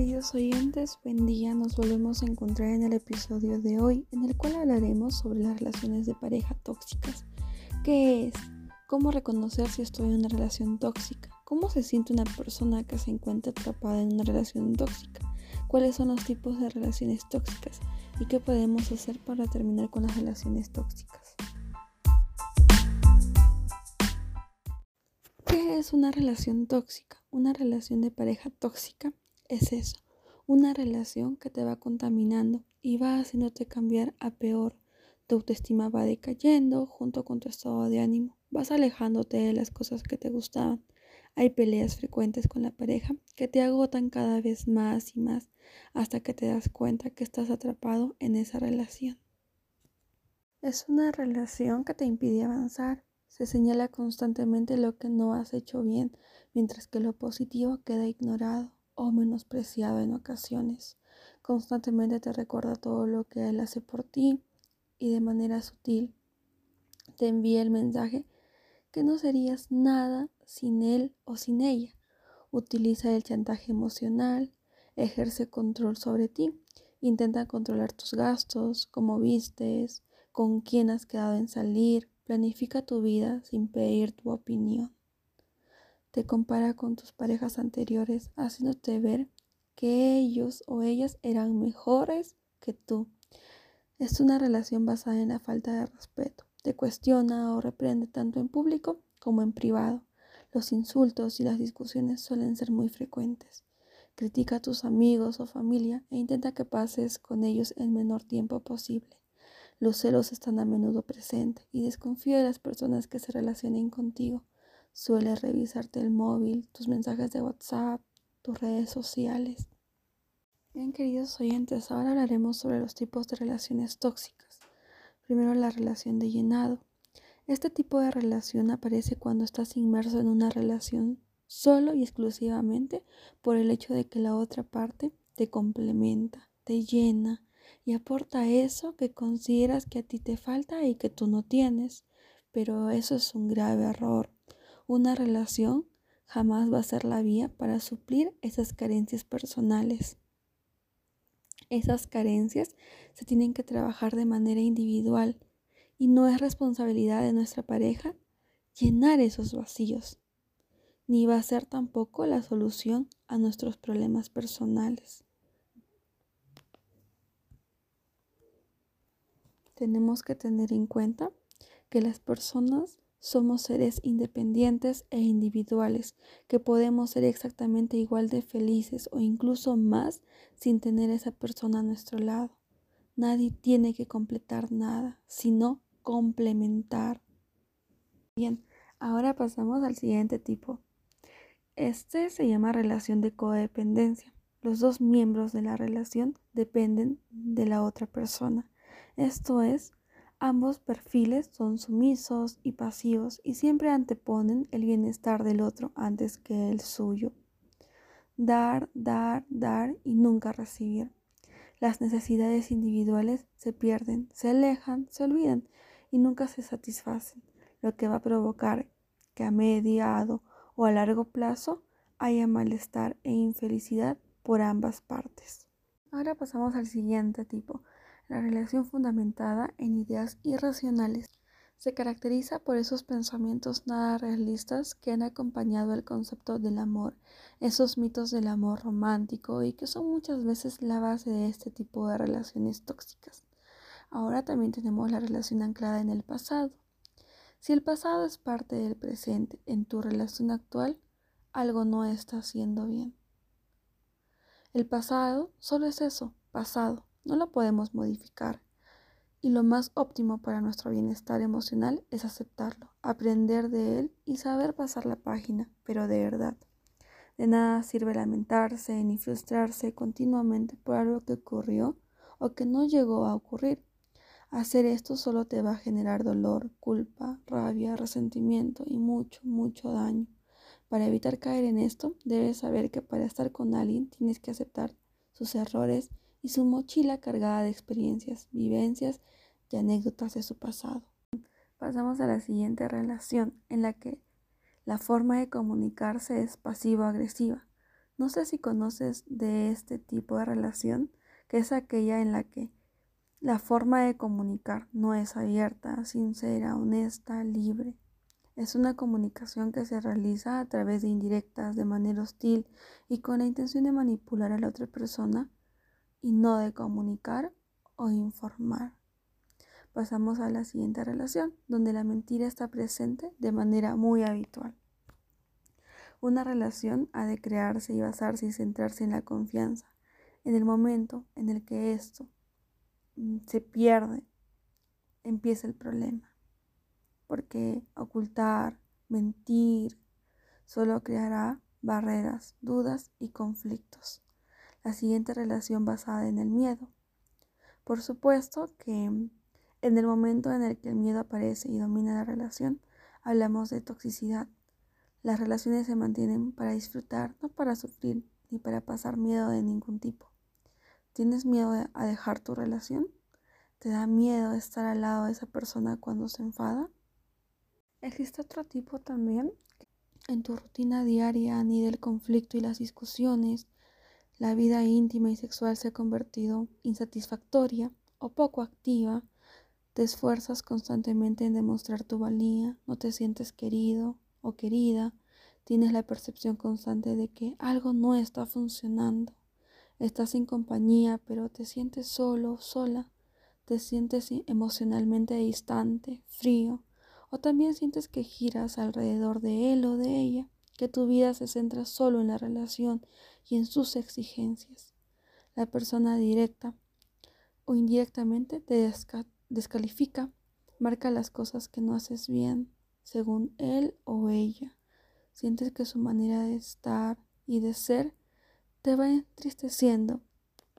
queridos oyentes, buen día, nos volvemos a encontrar en el episodio de hoy en el cual hablaremos sobre las relaciones de pareja tóxicas. ¿Qué es? ¿Cómo reconocer si estoy en una relación tóxica? ¿Cómo se siente una persona que se encuentra atrapada en una relación tóxica? ¿Cuáles son los tipos de relaciones tóxicas? ¿Y qué podemos hacer para terminar con las relaciones tóxicas? ¿Qué es una relación tóxica? Una relación de pareja tóxica es eso, una relación que te va contaminando y va haciéndote cambiar a peor. Tu autoestima va decayendo junto con tu estado de ánimo. Vas alejándote de las cosas que te gustaban. Hay peleas frecuentes con la pareja que te agotan cada vez más y más hasta que te das cuenta que estás atrapado en esa relación. Es una relación que te impide avanzar. Se señala constantemente lo que no has hecho bien, mientras que lo positivo queda ignorado o menospreciado en ocasiones. Constantemente te recuerda todo lo que Él hace por ti y de manera sutil te envía el mensaje que no serías nada sin Él o sin ella. Utiliza el chantaje emocional, ejerce control sobre ti, intenta controlar tus gastos, cómo vistes, con quién has quedado en salir, planifica tu vida sin pedir tu opinión te compara con tus parejas anteriores, haciéndote ver que ellos o ellas eran mejores que tú. Es una relación basada en la falta de respeto. Te cuestiona o reprende tanto en público como en privado. Los insultos y las discusiones suelen ser muy frecuentes. Critica a tus amigos o familia e intenta que pases con ellos el menor tiempo posible. Los celos están a menudo presentes y desconfía de las personas que se relacionen contigo. Sueles revisarte el móvil, tus mensajes de WhatsApp, tus redes sociales. Bien, queridos oyentes, ahora hablaremos sobre los tipos de relaciones tóxicas. Primero, la relación de llenado. Este tipo de relación aparece cuando estás inmerso en una relación solo y exclusivamente por el hecho de que la otra parte te complementa, te llena y aporta eso que consideras que a ti te falta y que tú no tienes. Pero eso es un grave error una relación jamás va a ser la vía para suplir esas carencias personales. Esas carencias se tienen que trabajar de manera individual y no es responsabilidad de nuestra pareja llenar esos vacíos, ni va a ser tampoco la solución a nuestros problemas personales. Tenemos que tener en cuenta que las personas somos seres independientes e individuales, que podemos ser exactamente igual de felices o incluso más sin tener esa persona a nuestro lado. Nadie tiene que completar nada, sino complementar. Bien, ahora pasamos al siguiente tipo. Este se llama relación de codependencia. Los dos miembros de la relación dependen de la otra persona. Esto es, Ambos perfiles son sumisos y pasivos y siempre anteponen el bienestar del otro antes que el suyo. Dar, dar, dar y nunca recibir. Las necesidades individuales se pierden, se alejan, se olvidan y nunca se satisfacen, lo que va a provocar que a mediado o a largo plazo haya malestar e infelicidad por ambas partes. Ahora pasamos al siguiente tipo, la relación fundamentada en ideas irracionales se caracteriza por esos pensamientos nada realistas que han acompañado el concepto del amor, esos mitos del amor romántico y que son muchas veces la base de este tipo de relaciones tóxicas. Ahora también tenemos la relación anclada en el pasado. Si el pasado es parte del presente en tu relación actual, algo no está haciendo bien. El pasado solo es eso, pasado, no lo podemos modificar. Y lo más óptimo para nuestro bienestar emocional es aceptarlo, aprender de él y saber pasar la página, pero de verdad. De nada sirve lamentarse ni frustrarse continuamente por algo que ocurrió o que no llegó a ocurrir. Hacer esto solo te va a generar dolor, culpa, rabia, resentimiento y mucho, mucho daño. Para evitar caer en esto, debes saber que para estar con alguien tienes que aceptar sus errores y su mochila cargada de experiencias, vivencias y anécdotas de su pasado. Pasamos a la siguiente relación en la que la forma de comunicarse es pasivo-agresiva. No sé si conoces de este tipo de relación, que es aquella en la que la forma de comunicar no es abierta, sincera, honesta, libre. Es una comunicación que se realiza a través de indirectas, de manera hostil y con la intención de manipular a la otra persona y no de comunicar o informar. Pasamos a la siguiente relación, donde la mentira está presente de manera muy habitual. Una relación ha de crearse y basarse y centrarse en la confianza. En el momento en el que esto mm, se pierde, empieza el problema. Porque ocultar, mentir, solo creará barreras, dudas y conflictos. La siguiente relación basada en el miedo. Por supuesto que en el momento en el que el miedo aparece y domina la relación, hablamos de toxicidad las relaciones se mantienen para disfrutar, no para sufrir ni para pasar miedo de ningún tipo. ¿Tienes miedo a dejar tu relación? ¿Te da miedo estar al lado de esa persona cuando se enfada? Existe otro tipo también. En tu rutina diaria, ni del conflicto y las discusiones, la vida íntima y sexual se ha convertido insatisfactoria o poco activa. Te esfuerzas constantemente en demostrar tu valía, no te sientes querido o querida, tienes la percepción constante de que algo no está funcionando. Estás en compañía, pero te sientes solo, sola, te sientes emocionalmente distante, frío, o también sientes que giras alrededor de él o de ella, que tu vida se centra solo en la relación y en sus exigencias. La persona directa o indirectamente te descalifica, marca las cosas que no haces bien, según él o ella. Sientes que su manera de estar y de ser te va entristeciendo,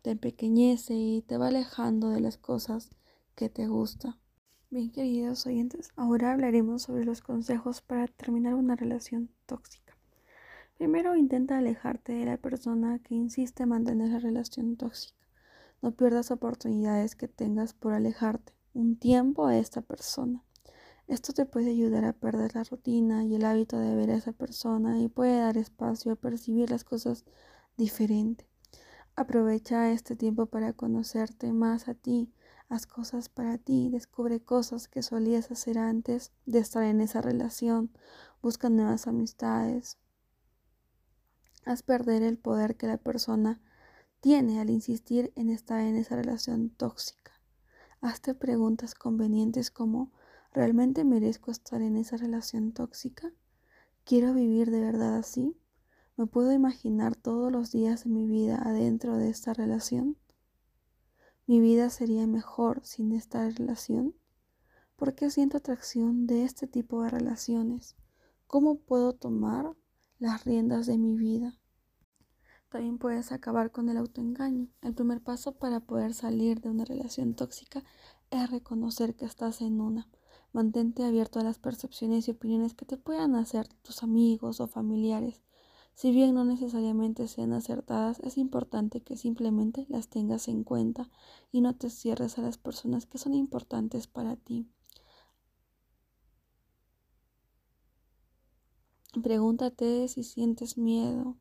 te empequeñece y te va alejando de las cosas que te gustan. Bien, queridos oyentes, ahora hablaremos sobre los consejos para terminar una relación tóxica. Primero, intenta alejarte de la persona que insiste en mantener la relación tóxica. No pierdas oportunidades que tengas por alejarte un tiempo a esta persona. Esto te puede ayudar a perder la rutina y el hábito de ver a esa persona y puede dar espacio a percibir las cosas diferente. Aprovecha este tiempo para conocerte más a ti, haz cosas para ti, descubre cosas que solías hacer antes de estar en esa relación, busca nuevas amistades. Haz perder el poder que la persona tiene al insistir en estar en esa relación tóxica. Hazte preguntas convenientes como ¿Realmente merezco estar en esa relación tóxica? ¿Quiero vivir de verdad así? ¿Me puedo imaginar todos los días de mi vida adentro de esta relación? ¿Mi vida sería mejor sin esta relación? ¿Por qué siento atracción de este tipo de relaciones? ¿Cómo puedo tomar las riendas de mi vida? También puedes acabar con el autoengaño. El primer paso para poder salir de una relación tóxica es reconocer que estás en una. Mantente abierto a las percepciones y opiniones que te puedan hacer tus amigos o familiares. Si bien no necesariamente sean acertadas, es importante que simplemente las tengas en cuenta y no te cierres a las personas que son importantes para ti. Pregúntate si sientes miedo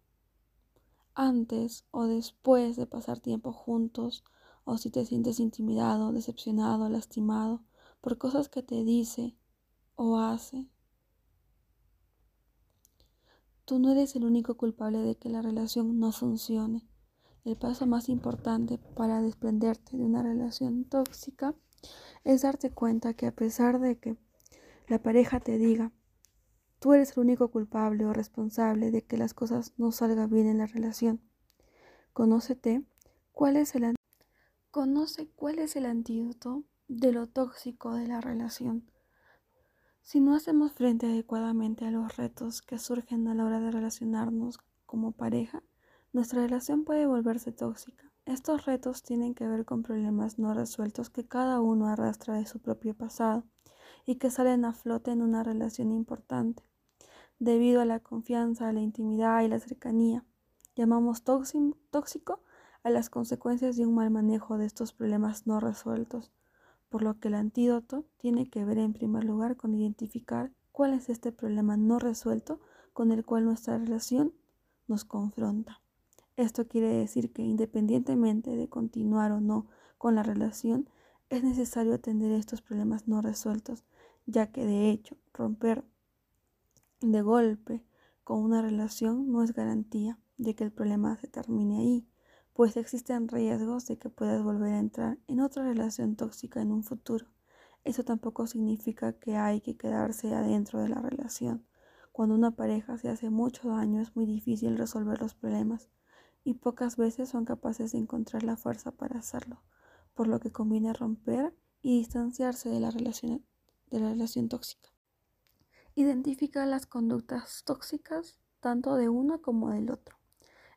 antes o después de pasar tiempo juntos o si te sientes intimidado, decepcionado, lastimado por cosas que te dice o hace. Tú no eres el único culpable de que la relación no funcione. El paso más importante para desprenderte de una relación tóxica es darte cuenta que a pesar de que la pareja te diga, tú eres el único culpable o responsable de que las cosas no salgan bien en la relación, conócete cuál es el conoce cuál es el antídoto de lo tóxico de la relación. Si no hacemos frente adecuadamente a los retos que surgen a la hora de relacionarnos como pareja, nuestra relación puede volverse tóxica. Estos retos tienen que ver con problemas no resueltos que cada uno arrastra de su propio pasado y que salen a flote en una relación importante. Debido a la confianza, a la intimidad y la cercanía, llamamos tóxico a las consecuencias de un mal manejo de estos problemas no resueltos por lo que el antídoto tiene que ver en primer lugar con identificar cuál es este problema no resuelto con el cual nuestra relación nos confronta. Esto quiere decir que independientemente de continuar o no con la relación, es necesario atender estos problemas no resueltos, ya que de hecho romper de golpe con una relación no es garantía de que el problema se termine ahí, pues existen riesgos de que puedas volver a entrar en otra relación tóxica en un futuro. Eso tampoco significa que hay que quedarse adentro de la relación. Cuando una pareja se hace mucho daño es muy difícil resolver los problemas y pocas veces son capaces de encontrar la fuerza para hacerlo, por lo que conviene romper y distanciarse de la relación, de la relación tóxica. Identifica las conductas tóxicas tanto de uno como del otro.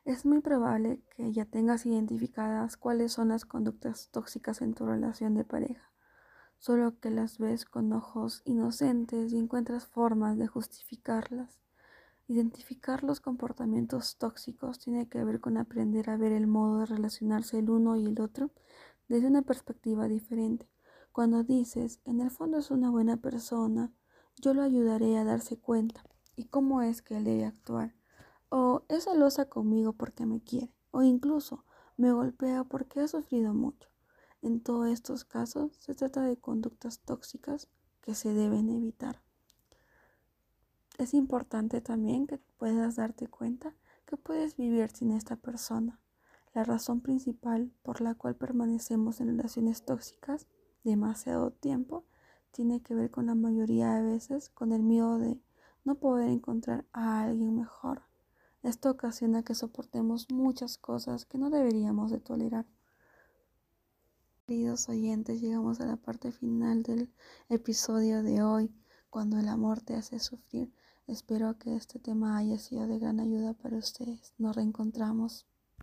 Es muy probable que ya tengas identificadas cuáles son las conductas tóxicas en tu relación de pareja, solo que las ves con ojos inocentes y encuentras formas de justificarlas. Identificar los comportamientos tóxicos tiene que ver con aprender a ver el modo de relacionarse el uno y el otro desde una perspectiva diferente. Cuando dices, en el fondo es una buena persona, yo lo ayudaré a darse cuenta y cómo es que él debe actuar. O es celosa conmigo porque me quiere. O incluso me golpea porque ha sufrido mucho. En todos estos casos se trata de conductas tóxicas que se deben evitar. Es importante también que puedas darte cuenta que puedes vivir sin esta persona. La razón principal por la cual permanecemos en relaciones tóxicas demasiado tiempo tiene que ver con la mayoría de veces con el miedo de no poder encontrar a alguien mejor. Esto ocasiona que soportemos muchas cosas que no deberíamos de tolerar. Queridos oyentes, llegamos a la parte final del episodio de hoy, cuando el amor te hace sufrir. Espero que este tema haya sido de gran ayuda para ustedes. Nos reencontramos.